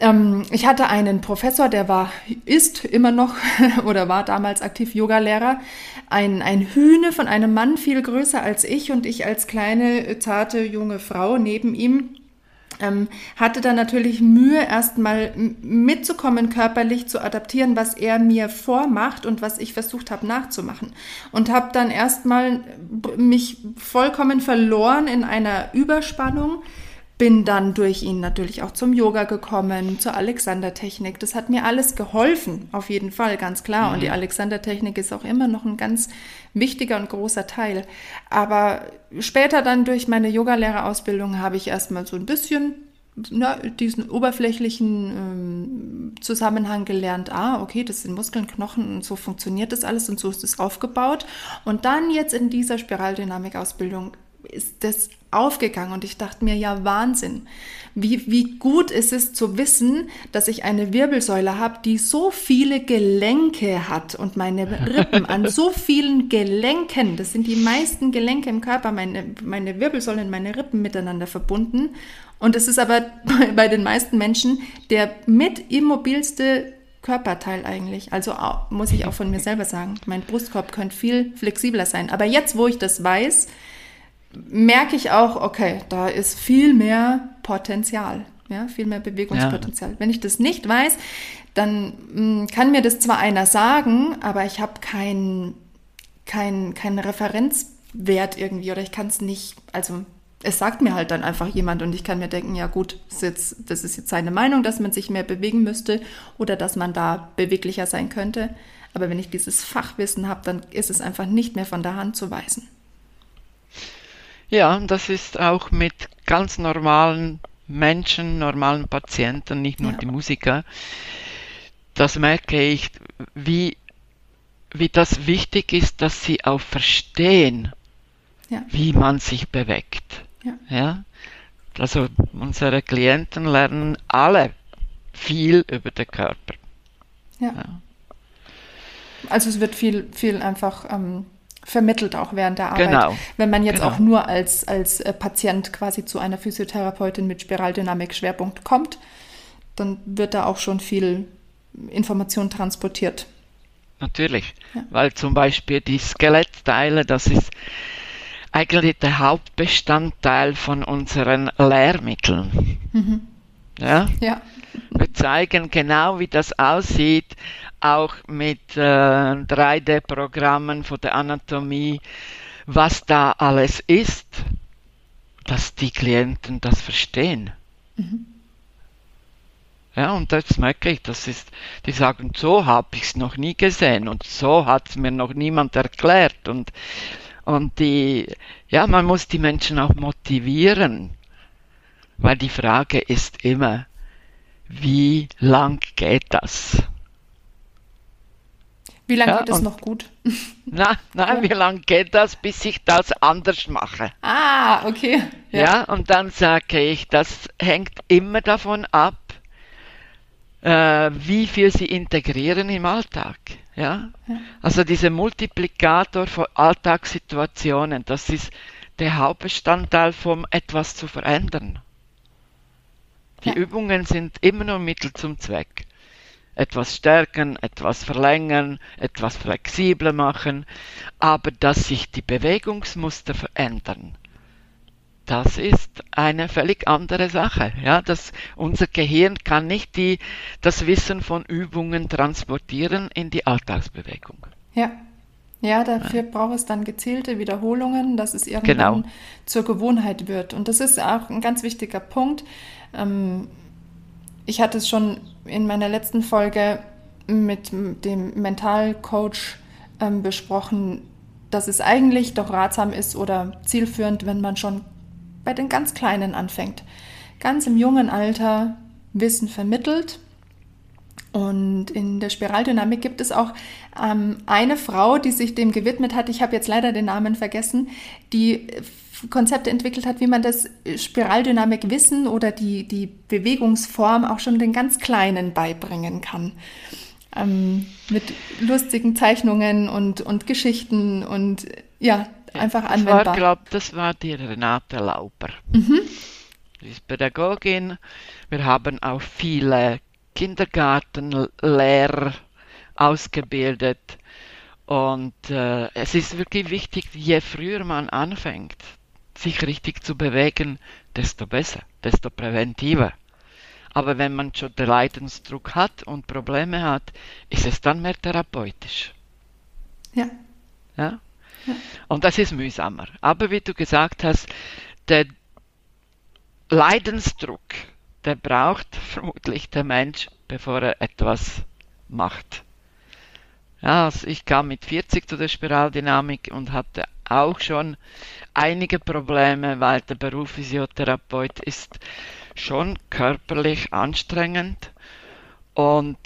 Ähm, ich hatte einen Professor, der war, ist immer noch oder war damals aktiv Yogalehrer. Ein, ein Hühne von einem Mann viel größer als ich und ich als kleine, zarte junge Frau neben ihm ähm, hatte dann natürlich Mühe, erstmal mitzukommen, körperlich zu adaptieren, was er mir vormacht und was ich versucht habe nachzumachen. Und habe dann erstmal mich vollkommen verloren in einer Überspannung bin dann durch ihn natürlich auch zum Yoga gekommen, zur Alexander-Technik. Das hat mir alles geholfen, auf jeden Fall, ganz klar. Mhm. Und die mhm. Alexander-Technik ist auch immer noch ein ganz wichtiger und großer Teil. Aber später dann durch meine Yogalehrerausbildung habe ich erstmal so ein bisschen na, diesen oberflächlichen ähm, Zusammenhang gelernt, ah, okay, das sind Muskeln, Knochen und so funktioniert das alles und so ist es aufgebaut. Und dann jetzt in dieser Spiraldynamik-Ausbildung ist das aufgegangen und ich dachte mir, ja, Wahnsinn. Wie, wie gut ist es zu wissen, dass ich eine Wirbelsäule habe, die so viele Gelenke hat und meine Rippen an so vielen Gelenken, das sind die meisten Gelenke im Körper, meine, meine Wirbelsäule und meine Rippen miteinander verbunden. Und es ist aber bei, den meisten Menschen der mit immobilste Körperteil eigentlich. Also muss ich auch von mir selber sagen, mein Brustkorb könnte viel flexibler sein. Aber jetzt, wo ich das weiß, merke ich auch, okay, da ist viel mehr Potenzial, ja, viel mehr Bewegungspotenzial. Ja. Wenn ich das nicht weiß, dann mh, mm, kann mir das zwar einer sagen, aber ich habe keinen kein, kein Referenzwert irgendwie oder ich kann es nicht, also es sagt mir halt dann einfach jemand und ich kann mir denken, ja gut, das ist, jetzt, das ist jetzt seine Meinung, dass man sich mehr bewegen müsste oder dass man da beweglicher sein könnte. Aber wenn ich dieses Fachwissen habe, dann ist es einfach nicht mehr von der Hand zu weisen.
Ja, das ist auch mit ganz normalen Menschen, normalen Patienten, nicht nur ja. die Musiker. Das merke ich, wie, wie das wichtig ist, dass sie auch verstehen, ja. wie man sich bewegt. Ja. ja. Also unsere Klienten lernen alle viel über den Körper.
Ja. Also es wird viel, viel einfach ähm, vermittelt auch während der Arbeit. Genau. Wenn man jetzt genau. auch nur als, als äh, Patient quasi zu einer Physiotherapeutin mit Spiraldynamik-Schwerpunkt kommt, dann wird da auch schon viel Information transportiert.
Natürlich, ja. weil zum Beispiel die Skelettteile, das ist eigentlich der Hauptbestandteil von unseren Lehrmitteln. Mhm. Ja? ja. Wir zeigen genau, wie das aussieht, auch mit äh, 3D-Programmen von der Anatomie, was da alles ist, dass die Klienten das verstehen. Mhm. Ja, und das merke ich, das ist, die sagen, so habe ich es noch nie gesehen und so hat es mir noch niemand erklärt. Und, und die, ja, man muss die Menschen auch motivieren, weil die Frage ist immer, wie lang geht das?
Wie lange ja, geht es noch gut?
Na, na ja. wie lange geht das, bis ich das anders mache?
Ah, okay.
Ja, ja und dann sage ich, das hängt immer davon ab, äh, wie viel sie integrieren im Alltag. Ja? ja? Also dieser Multiplikator von Alltagssituationen, das ist der Hauptbestandteil vom etwas zu verändern. Die ja. Übungen sind immer nur Mittel zum Zweck etwas stärken, etwas verlängern, etwas flexibler machen, aber dass sich die Bewegungsmuster verändern, das ist eine völlig andere Sache. Ja, das, unser Gehirn kann nicht die, das Wissen von Übungen transportieren in die Alltagsbewegung.
Ja. Ja, dafür braucht es dann gezielte Wiederholungen, dass es irgendwann genau. zur Gewohnheit wird. Und das ist auch ein ganz wichtiger Punkt. Ähm, ich hatte es schon in meiner letzten Folge mit dem Mentalcoach ähm, besprochen, dass es eigentlich doch ratsam ist oder zielführend, wenn man schon bei den ganz Kleinen anfängt. Ganz im jungen Alter Wissen vermittelt. Und in der Spiraldynamik gibt es auch ähm, eine Frau, die sich dem gewidmet hat. Ich habe jetzt leider den Namen vergessen, die Konzepte entwickelt hat, wie man das Spiraldynamik-Wissen oder die, die Bewegungsform auch schon den ganz Kleinen beibringen kann. Ähm, mit lustigen Zeichnungen und, und Geschichten und ja, einfach anwendbar.
Ich glaube, das war die Renate Lauper. Mhm. Sie ist Pädagogin. Wir haben auch viele Kindergartenlehrer ausgebildet. Und äh, es ist wirklich wichtig, je früher man anfängt, sich richtig zu bewegen, desto besser, desto präventiver. Aber wenn man schon den Leidensdruck hat und Probleme hat, ist es dann mehr therapeutisch.
Ja.
ja? ja. Und das ist mühsamer. Aber wie du gesagt hast, der Leidensdruck, der braucht vermutlich der Mensch, bevor er etwas macht. Ja, also ich kam mit 40 zu der Spiraldynamik und hatte auch schon einige Probleme, weil der Beruf Physiotherapeut ist schon körperlich anstrengend und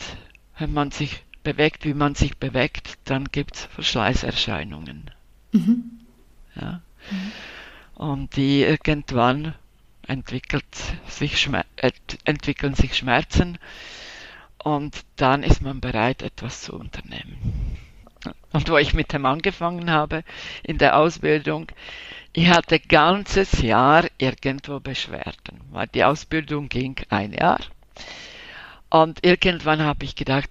wenn man sich bewegt, wie man sich bewegt, dann gibt es Verschleißerscheinungen. Mhm. Ja. Mhm. Und die irgendwann entwickelt sich entwickeln sich Schmerzen und dann ist man bereit, etwas zu unternehmen. Und wo ich mit dem angefangen habe in der Ausbildung, ich hatte ganzes Jahr irgendwo Beschwerden, weil die Ausbildung ging ein Jahr. Und irgendwann habe ich gedacht,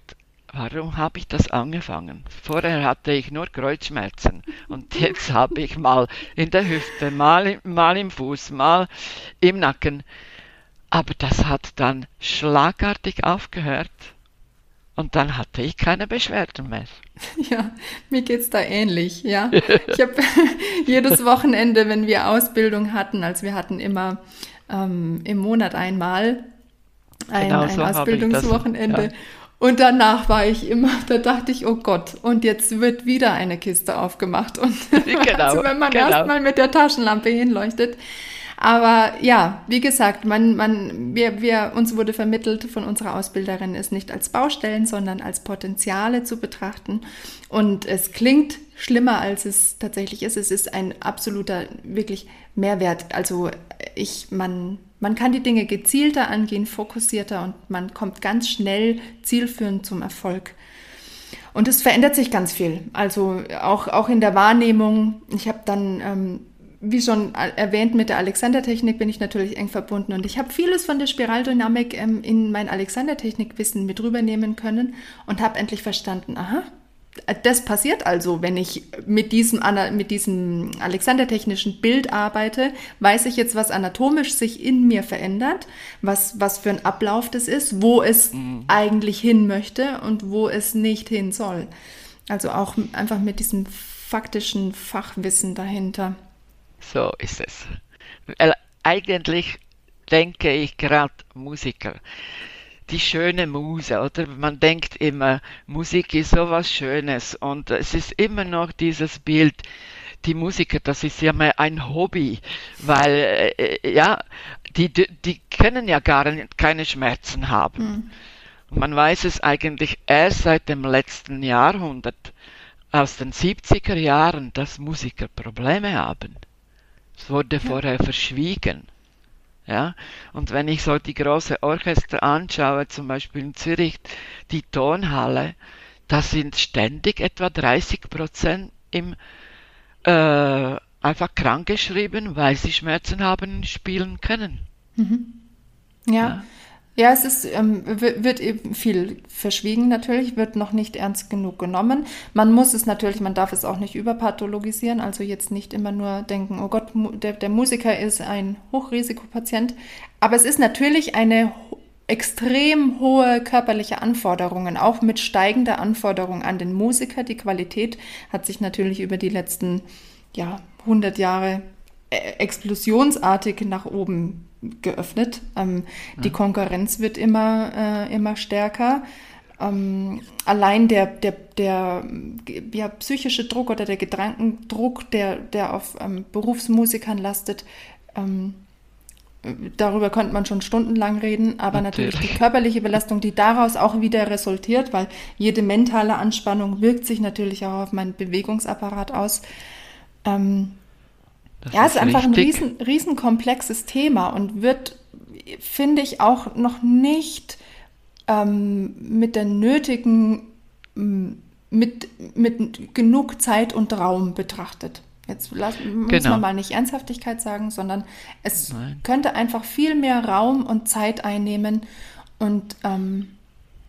warum habe ich das angefangen? Vorher hatte ich nur Kreuzschmerzen und jetzt habe ich mal in der Hüfte, mal, mal im Fuß, mal im Nacken. Aber das hat dann schlagartig aufgehört und dann hatte ich keine Beschwerden mehr.
Ja, mir geht es da ähnlich, ja. Ich habe jedes Wochenende, wenn wir Ausbildung hatten, also wir hatten immer ähm, im Monat einmal ein, genau, ein Ausbildungswochenende. Ja. Und danach war ich immer, da dachte ich, oh Gott, und jetzt wird wieder eine Kiste aufgemacht. Und genau, also wenn man genau. erstmal mit der Taschenlampe hinleuchtet, aber ja, wie gesagt, man, man, wir, wir, uns wurde vermittelt von unserer Ausbilderin, es nicht als Baustellen, sondern als Potenziale zu betrachten. Und es klingt schlimmer, als es tatsächlich ist. Es ist ein absoluter, wirklich Mehrwert. Also ich, man, man kann die Dinge gezielter angehen, fokussierter und man kommt ganz schnell zielführend zum Erfolg. Und es verändert sich ganz viel. Also auch, auch in der Wahrnehmung. Ich habe dann ähm, wie schon erwähnt, mit der Alexander-Technik bin ich natürlich eng verbunden und ich habe vieles von der Spiraldynamik ähm, in mein Alexander-Technik-Wissen mit rübernehmen können und habe endlich verstanden, aha, das passiert also, wenn ich mit diesem, mit diesem Alexander-technischen Bild arbeite, weiß ich jetzt, was anatomisch sich in mir verändert, was, was für ein Ablauf das ist, wo es mhm. eigentlich hin möchte und wo es nicht hin soll. Also auch einfach mit diesem faktischen Fachwissen dahinter.
So ist es. Eigentlich denke ich gerade Musiker. Die schöne Muse, oder? Man denkt immer, Musik ist so was Schönes und es ist immer noch dieses Bild, die Musiker, das ist ja mal ein Hobby, weil, äh, ja, die, die können ja gar keine Schmerzen haben. Mhm. Man weiß es eigentlich erst seit dem letzten Jahrhundert, aus den 70er Jahren, dass Musiker Probleme haben. Es wurde vorher verschwiegen. Ja, und wenn ich so die große Orchester anschaue, zum Beispiel in Zürich, die Tonhalle, da sind ständig etwa 30 Prozent im, äh, einfach krankgeschrieben, weil sie Schmerzen haben, spielen können.
Mhm. Ja. ja. Ja, es ist, ähm, wird eben viel verschwiegen natürlich, wird noch nicht ernst genug genommen. Man muss es natürlich, man darf es auch nicht überpathologisieren, also jetzt nicht immer nur denken, oh Gott, der, der Musiker ist ein Hochrisikopatient. Aber es ist natürlich eine extrem hohe körperliche Anforderungen, auch mit steigender Anforderung an den Musiker. Die Qualität hat sich natürlich über die letzten ja, 100 Jahre äh, explosionsartig nach oben geöffnet. Ähm, ja. Die Konkurrenz wird immer, äh, immer stärker. Ähm, allein der, der, der ja, psychische Druck oder der Gedankendruck, der, der auf ähm, Berufsmusikern lastet, ähm, darüber könnte man schon stundenlang reden, aber natürlich. natürlich. die körperliche Belastung, die daraus auch wieder resultiert, weil jede mentale Anspannung wirkt sich natürlich auch auf meinen Bewegungsapparat aus. Ähm, das ja, ist es ist einfach ein riesen, riesen komplexes Thema und wird, finde ich, auch noch nicht ähm, mit der nötigen, mit, mit genug Zeit und Raum betrachtet. Jetzt lass, muss genau. man mal nicht Ernsthaftigkeit sagen, sondern es Nein. könnte einfach viel mehr Raum und Zeit einnehmen und ähm,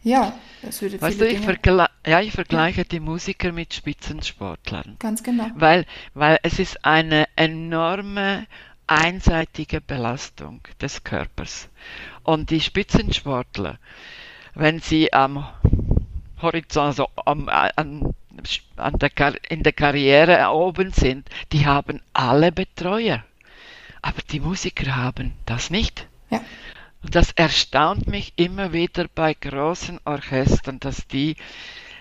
ja,
es würde weißt viele du, ich, vergle ja, ich vergleiche ja. die Musiker mit Spitzensportlern.
Ganz genau.
Weil, weil es ist eine enorme einseitige Belastung des Körpers. Und die Spitzensportler, wenn sie am Horizont, also am, an, an der, in der Karriere oben sind, die haben alle Betreuer. Aber die Musiker haben das nicht. Ja. Das erstaunt mich immer wieder bei großen Orchestern, dass die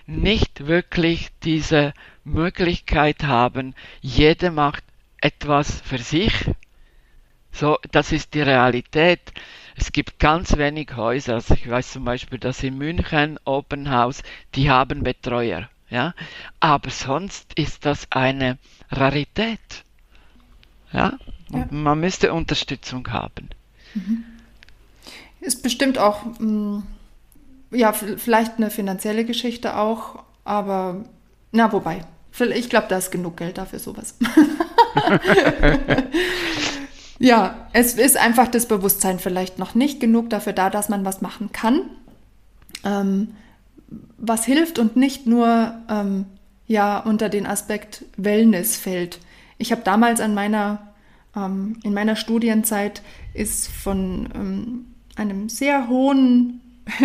nicht wirklich diese Möglichkeit haben, jeder macht etwas für sich. So, das ist die Realität. Es gibt ganz wenig Häuser. Also ich weiß zum Beispiel, dass in München Open House, die haben Betreuer. Ja? Aber sonst ist das eine Rarität. Ja? ja. Man müsste Unterstützung haben. Mhm.
Ist bestimmt auch, mh, mm, ja, vielleicht eine finanzielle Geschichte auch, aber na, wobei, ich glaube, da ist genug Geld dafür sowas. ja, es ist einfach das Bewusstsein vielleicht noch nicht genug dafür da, dass man was machen kann. Ähm, was hilft und nicht nur ähm, ja unter den Aspekt Wellness fällt. Ich habe damals an meiner ähm, in meiner Studienzeit ist von ähm, einem sehr hohen,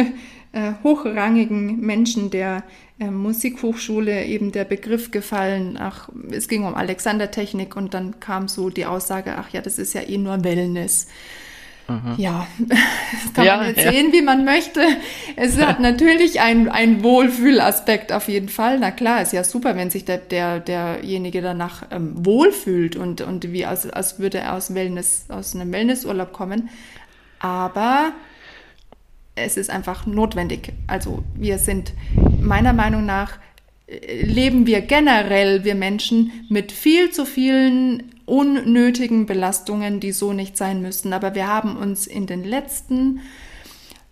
äh, hochrangigen Menschen der äh, Musikhochschule eben der Begriff gefallen, ach, es ging um Alexandertechnik und dann kam so die Aussage, ach ja, das ist ja eh nur Wellness. Mhm. Ja, das kann ja, man jetzt ja. sehen, wie man möchte. Es hat natürlich einen Wohlfühlaspekt auf jeden Fall. Na klar, ist ja super, wenn sich der, der, derjenige danach ähm, wohlfühlt und, und wie als, als würde er aus, Wellness, aus einem Wellnessurlaub kommen aber es ist einfach notwendig. Also wir sind meiner Meinung nach, äh, leben wir generell, wir Menschen, mit viel zu vielen unnötigen Belastungen, die so nicht sein müssen. Aber wir haben uns in den letzten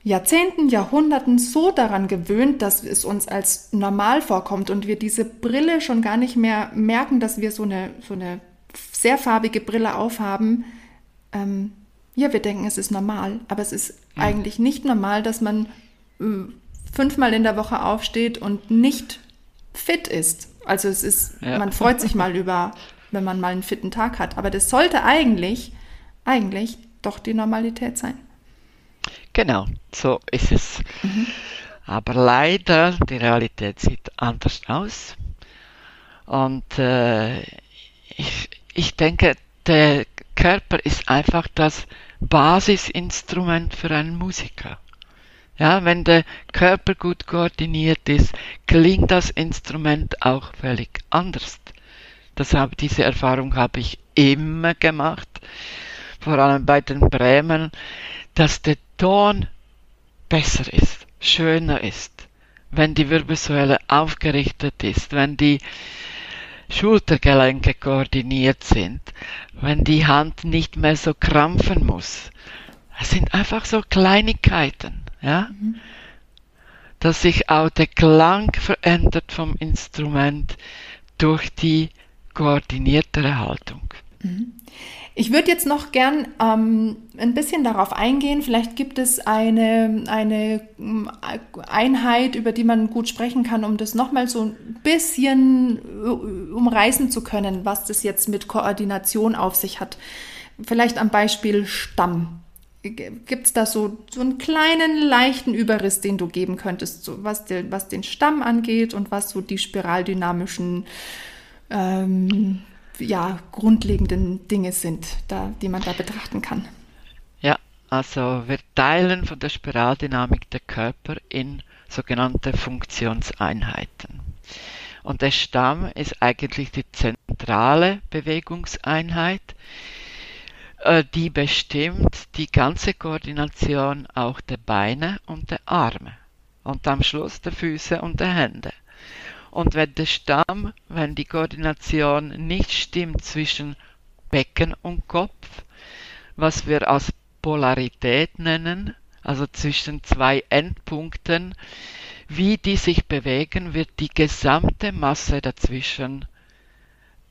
Jahrzehnten, Jahrhunderten so daran gewöhnt, dass es uns als normal vorkommt und wir diese Brille schon gar nicht mehr merken, dass wir so eine, so eine sehr farbige Brille aufhaben. Ähm, ja, wir denken, es ist normal, aber es ist mhm. eigentlich nicht normal, dass man äh, fünfmal in der Woche aufsteht und nicht fit ist. Also es ist, ja. man freut sich mal über, wenn man mal einen fitten Tag hat, aber das sollte eigentlich, eigentlich doch die Normalität sein.
Genau, so ist es. Mhm. Aber leider, die Realität sieht anders aus. Und äh, ich, ich denke, der Körper ist einfach das Basisinstrument für einen Musiker. Ja, wenn der Körper gut koordiniert ist, klingt das Instrument auch völlig anders. Deshalb diese Erfahrung habe ich immer gemacht, vor allem bei den Bremen, dass der Ton besser ist, schöner ist, wenn die Wirbelsäule aufgerichtet ist, wenn die Schultergelenke koordiniert sind, wenn die Hand nicht mehr so krampfen muss. Es sind einfach so Kleinigkeiten, ja, mhm. dass sich auch der Klang verändert vom Instrument durch die koordiniertere Haltung.
Ich würde jetzt noch gern ähm, ein bisschen darauf eingehen. Vielleicht gibt es eine, eine ähm, Einheit, über die man gut sprechen kann, um das nochmal so ein bisschen äh, umreißen zu können, was das jetzt mit Koordination auf sich hat. Vielleicht am Beispiel Stamm. Gibt es da so, so einen kleinen, leichten Überriss, den du geben könntest, so was, den, was den Stamm angeht und was so die spiraldynamischen ähm, ja, grundlegenden Dinge sind, da, die man da betrachten kann.
Ja, also wir teilen von der Spiraldynamik der Körper in sogenannte Funktionseinheiten. Und der Stamm ist eigentlich die zentrale Bewegungseinheit, äh, die bestimmt die ganze Koordination auch der Beine und der Arme und am Schluss der Füße und der Hände. Und wenn der Stamm, wenn die Koordination nicht stimmt zwischen Becken und Kopf, was wir als Polarität nennen, also zwischen zwei Endpunkten, wie die sich bewegen, wird die gesamte Masse dazwischen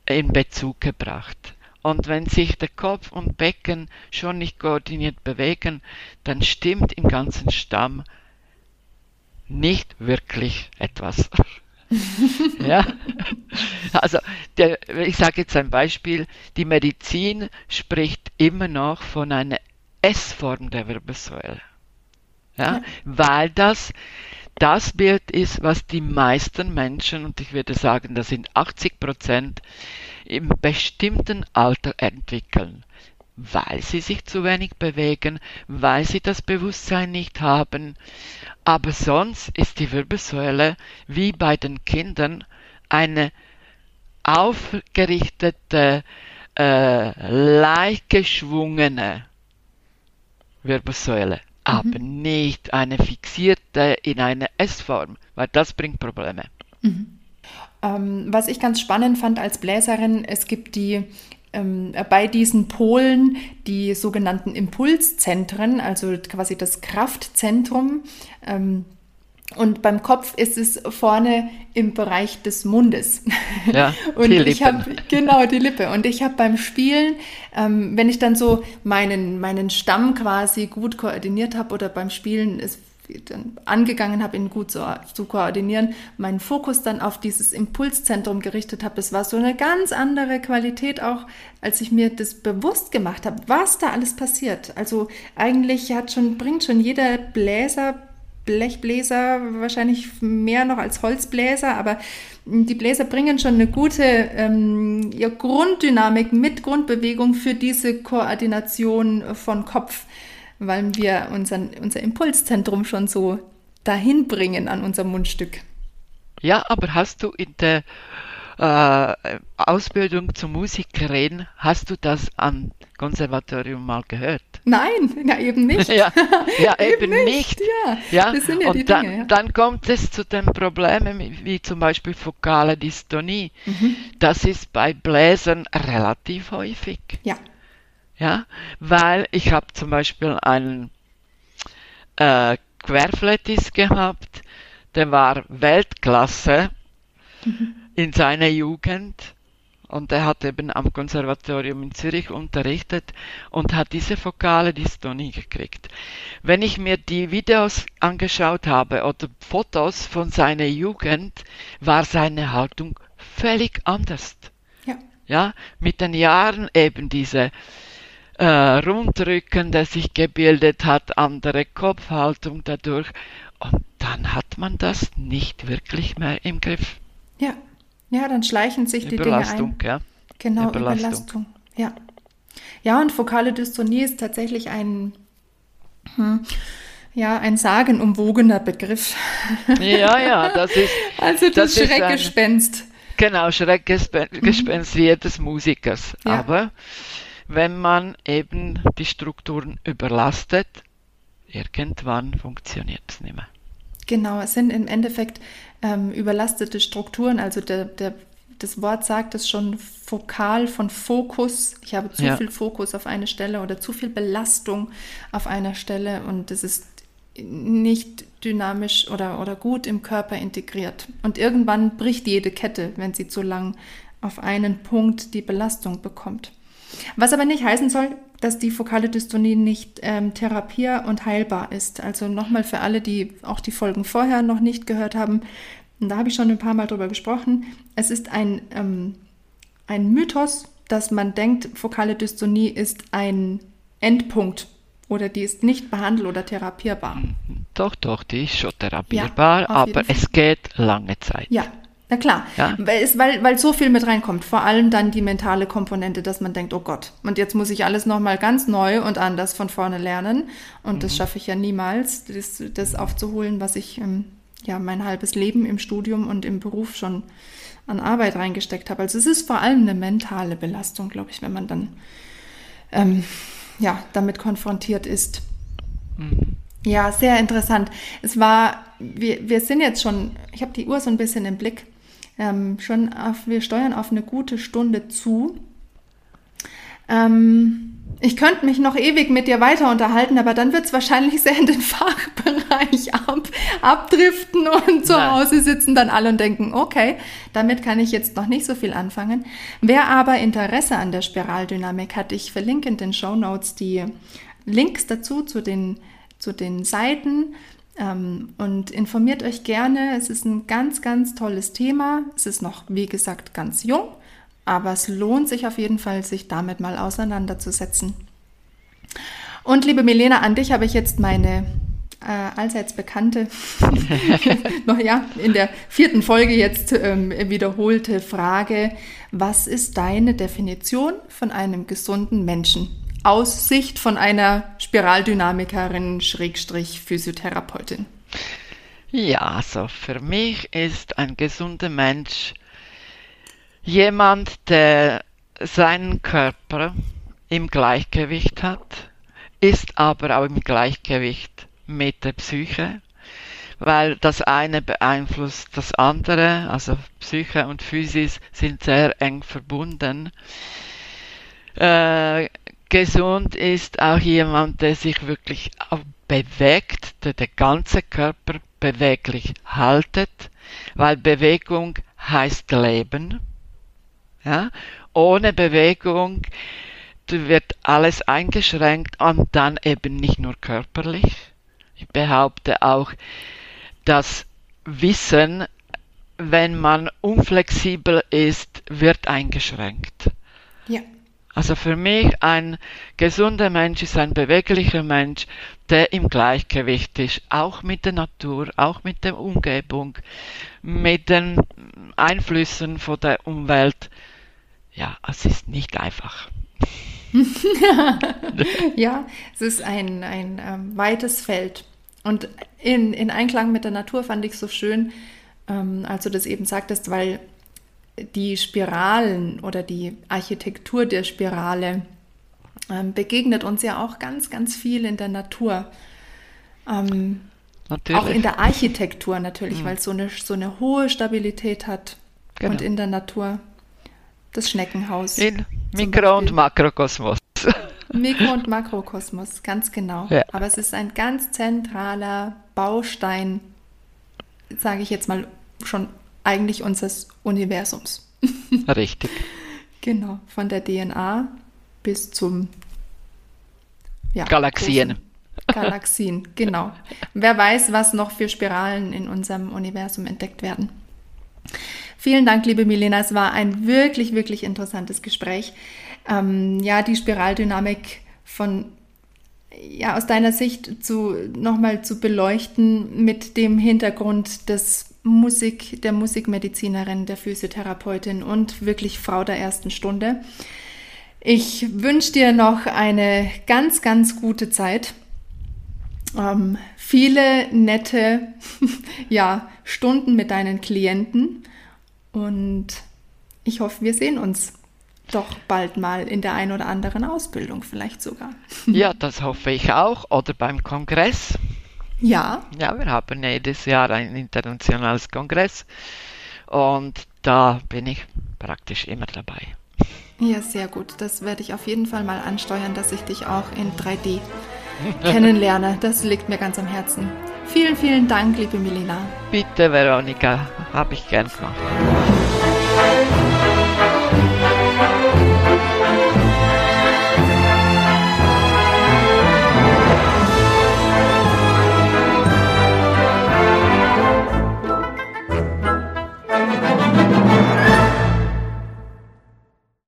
in Bezug gebracht. Und wenn sich der Kopf und Becken schon nicht koordiniert bewegen, dann stimmt im ganzen Stamm nicht wirklich etwas. Ja, also der, ich sage jetzt ein Beispiel, die Medizin spricht immer noch von einer S-Form der Wirbelsäule. Ja, ja. Weil das das Bild ist, was die meisten Menschen, und ich würde sagen, das sind 80 Prozent, im bestimmten Alter entwickeln, weil sie sich zu wenig bewegen, weil sie das Bewusstsein nicht haben. Aber sonst ist die Wirbelsäule wie bei den Kindern eine aufgerichtete, äh, leicht geschwungene Wirbelsäule, mhm. aber nicht eine fixierte in eine S-Form, weil das bringt Probleme.
Mhm. Ähm, was ich ganz spannend fand als Bläserin, es gibt die bei diesen Polen die sogenannten Impulszentren, also quasi das Kraftzentrum. Ähm, und beim Kopf ist es vorne im Bereich des Mundes.
Ja,
und ich habe genau die Lippe. Und ich habe beim Spielen, ähm, wenn ich dann so meinen meinen Stamm quasi gut koordiniert habe oder beim Spielen ist dann angegangen habe, ihn gut zu, zu koordinieren, meinen Fokus dann auf dieses Impulszentrum gerichtet habe. Das war so eine ganz andere Qualität auch, als ich mir das bewusst gemacht habe, was da alles passiert. Also eigentlich hat schon, bringt schon jeder Bläser, Blechbläser, wahrscheinlich mehr noch als Holzbläser, aber die Bläser bringen schon eine gute ähm, ja, Grunddynamik mit Grundbewegung für diese Koordination von Kopf weil wir unseren, unser Impulszentrum schon so dahin bringen an unser Mundstück.
Ja, aber hast du in der äh, Ausbildung zur Musikerin, hast du das am Konservatorium mal gehört?
Nein, ja, eben nicht.
ja, ja eben, eben, nicht.
Ja,
ja, das sind ja und die dann, Dinge, ja. dann kommt es zu den Problemen wie zum Beispiel fokale Dystonie. Mhm. Das ist bei Bläsern relativ häufig.
Ja.
Ja, weil ich habe zum Beispiel einen äh, Querflötist gehabt, der war Weltklasse mhm. in seiner Jugend und er hat eben am Konservatorium in Zürich unterrichtet und hat diese vokale Dystonie gekriegt. Wenn ich mir die Videos angeschaut habe oder Fotos von seiner Jugend, war seine Haltung völlig anders.
Ja.
Ja, mit den Jahren eben diese äh, Rundrücken, der sich gebildet hat, andere Kopfhaltung dadurch. Und dann hat man das nicht wirklich mehr im Griff.
Ja, ja, dann schleichen sich die Dinge ein.
Ja.
Genau, Überlastung. Überlastung. Ja. Ja, und fokale Dystonie ist tatsächlich ein, hm, ja, ein sagenumwogener Begriff.
Ja, ja, das ist.
Also das, das Schreckgespenst.
genau, Schreckgespenst mhm. jedes Musikers. Ja. Aber wenn man eben die Strukturen überlastet, irgendwann funktioniert es nicht mehr.
Genau, es sind im Endeffekt ähm, überlastete Strukturen. Also der, der, das Wort sagt es schon fokal von Fokus. Ich habe zu ja. viel Fokus auf eine Stelle oder zu viel Belastung auf einer Stelle und es ist nicht dynamisch oder, oder gut im Körper integriert. Und irgendwann bricht jede Kette, wenn sie zu lang auf einen Punkt die Belastung bekommt. Was aber nicht heißen soll, dass die fokale Dystonie nicht ähm, therapier- und heilbar ist. Also nochmal für alle, die auch die Folgen vorher noch nicht gehört haben, da habe ich schon ein paar Mal drüber gesprochen. Es ist ein, ähm, ein Mythos, dass man denkt, fokale Dystonie ist ein Endpunkt oder die ist nicht behandel- oder therapierbar.
Doch, doch, die ist schon therapierbar, ja, aber es geht lange Zeit.
Ja, na klar, ja? weil, weil so viel mit reinkommt. Vor allem dann die mentale Komponente, dass man denkt, oh Gott, und jetzt muss ich alles nochmal ganz neu und anders von vorne lernen. Und mhm. das schaffe ich ja niemals, das, das aufzuholen, was ich ähm, ja mein halbes Leben im Studium und im Beruf schon an Arbeit reingesteckt habe. Also es ist vor allem eine mentale Belastung, glaube ich, wenn man dann ähm, ja, damit konfrontiert ist. Mhm. Ja, sehr interessant. Es war, wir, wir sind jetzt schon, ich habe die Uhr so ein bisschen im Blick ähm, schon auf, wir steuern auf eine gute Stunde zu. Ähm, Ich könnte mich noch ewig mit dir weiter unterhalten, aber dann wird es wahrscheinlich sehr in den Fachbereich ab, abdriften und zu Nein. Hause sitzen dann alle und denken, okay, damit kann ich jetzt noch nicht so viel anfangen. Wer aber Interesse an der Spiraldynamik hat, ich verlinke in den Show Notes die Links dazu zu den, zu den Seiten und informiert euch gerne. Es ist ein ganz, ganz tolles Thema. Es ist noch, wie gesagt, ganz jung. Aber es lohnt sich auf jeden Fall, sich damit mal auseinanderzusetzen. Und liebe Milena, an dich habe ich jetzt meine äh, allseits bekannte, noch ja, in der vierten Folge jetzt ähm, wiederholte Frage. Was ist deine Definition von einem gesunden Menschen? Aus Sicht von einer Spiraldynamikerin, Schrägstrich Physiotherapeutin.
Ja, also für mich ist ein gesunder Mensch Jemand, der seinen Körper im Gleichgewicht hat, ist aber auch im Gleichgewicht mit der Psyche, weil das eine beeinflusst das andere, also Psyche und Physis sind sehr eng verbunden. Äh, gesund ist auch jemand, der sich wirklich bewegt, der den ganzen Körper beweglich haltet, weil Bewegung heißt Leben. Ja? Ohne Bewegung wird alles eingeschränkt und dann eben nicht nur körperlich. Ich behaupte auch, dass Wissen, wenn man unflexibel ist, wird eingeschränkt. Ja. Also für mich ein gesunder Mensch ist ein beweglicher Mensch, der im Gleichgewicht ist, auch mit der Natur, auch mit der Umgebung, mit den Einflüssen von der Umwelt ja, es ist nicht einfach.
ja, es ist ein, ein ähm, weites Feld. Und in, in Einklang mit der Natur fand ich so schön, ähm, als du das eben sagtest, weil die Spiralen oder die Architektur der Spirale ähm, begegnet uns ja auch ganz, ganz viel in der Natur. Ähm, auch in der Architektur natürlich, mhm. weil es so eine, so eine hohe Stabilität hat genau. und in der Natur das Schneckenhaus.
In Mikro- und Makrokosmos.
Mikro- und Makrokosmos, ganz genau. Ja. Aber es ist ein ganz zentraler Baustein, sage ich jetzt mal, schon eigentlich unseres Universums.
Richtig.
Genau, von der DNA bis zum
ja, Galaxien.
Galaxien, genau. Wer weiß, was noch für Spiralen in unserem Universum entdeckt werden. Vielen Dank, liebe Milena. Es war ein wirklich, wirklich interessantes Gespräch. Ähm, ja, die Spiraldynamik von ja, aus deiner Sicht zu, nochmal zu beleuchten mit dem Hintergrund des Musik, der Musikmedizinerin, der Physiotherapeutin und wirklich Frau der ersten Stunde. Ich wünsche dir noch eine ganz, ganz gute Zeit. Ähm, viele nette ja, Stunden mit deinen Klienten und ich hoffe, wir sehen uns doch bald mal in der ein oder anderen Ausbildung vielleicht sogar.
Ja, das hoffe ich auch. Oder beim Kongress.
Ja.
Ja, wir haben jedes Jahr ein internationales Kongress und da bin ich praktisch immer dabei.
Ja, sehr gut. Das werde ich auf jeden Fall mal ansteuern, dass ich dich auch in 3D kennenlerne. Das liegt mir ganz am Herzen. Vielen, vielen Dank, liebe Milena.
Bitte, Veronika, habe ich gern gemacht.